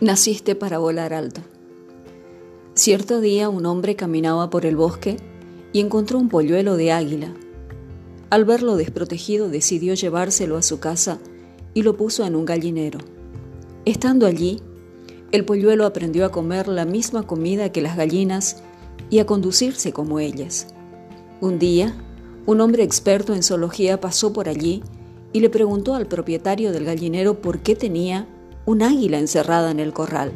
Naciste para volar alto. Cierto día un hombre caminaba por el bosque y encontró un polluelo de águila. Al verlo desprotegido decidió llevárselo a su casa y lo puso en un gallinero. Estando allí, el polluelo aprendió a comer la misma comida que las gallinas y a conducirse como ellas. Un día, un hombre experto en zoología pasó por allí y le preguntó al propietario del gallinero por qué tenía un águila encerrada en el corral.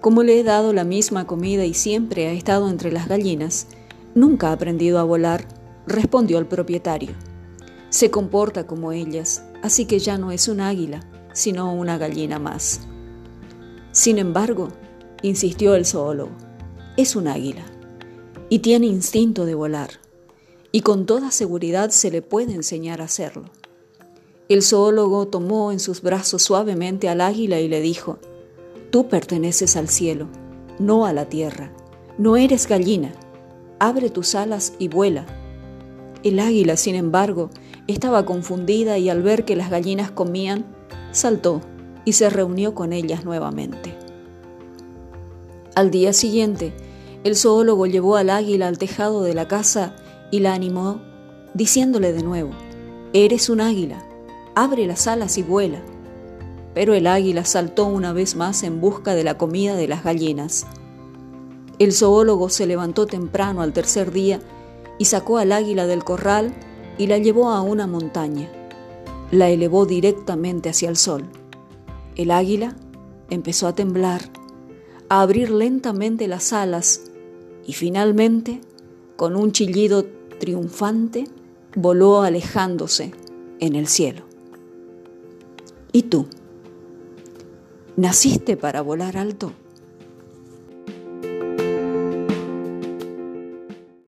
Como le he dado la misma comida y siempre ha estado entre las gallinas, nunca ha aprendido a volar, respondió el propietario. Se comporta como ellas, así que ya no es un águila, sino una gallina más. Sin embargo, insistió el zoólogo, es un águila y tiene instinto de volar, y con toda seguridad se le puede enseñar a hacerlo. El zoólogo tomó en sus brazos suavemente al águila y le dijo, Tú perteneces al cielo, no a la tierra, no eres gallina, abre tus alas y vuela. El águila, sin embargo, estaba confundida y al ver que las gallinas comían, saltó y se reunió con ellas nuevamente. Al día siguiente, el zoólogo llevó al águila al tejado de la casa y la animó, diciéndole de nuevo, Eres un águila, abre las alas y vuela. Pero el águila saltó una vez más en busca de la comida de las gallinas. El zoólogo se levantó temprano al tercer día y sacó al águila del corral y la llevó a una montaña. La elevó directamente hacia el sol. El águila empezó a temblar, a abrir lentamente las alas y finalmente, con un chillido triunfante, voló alejándose en el cielo. ¿Y tú? ¿Naciste para volar alto?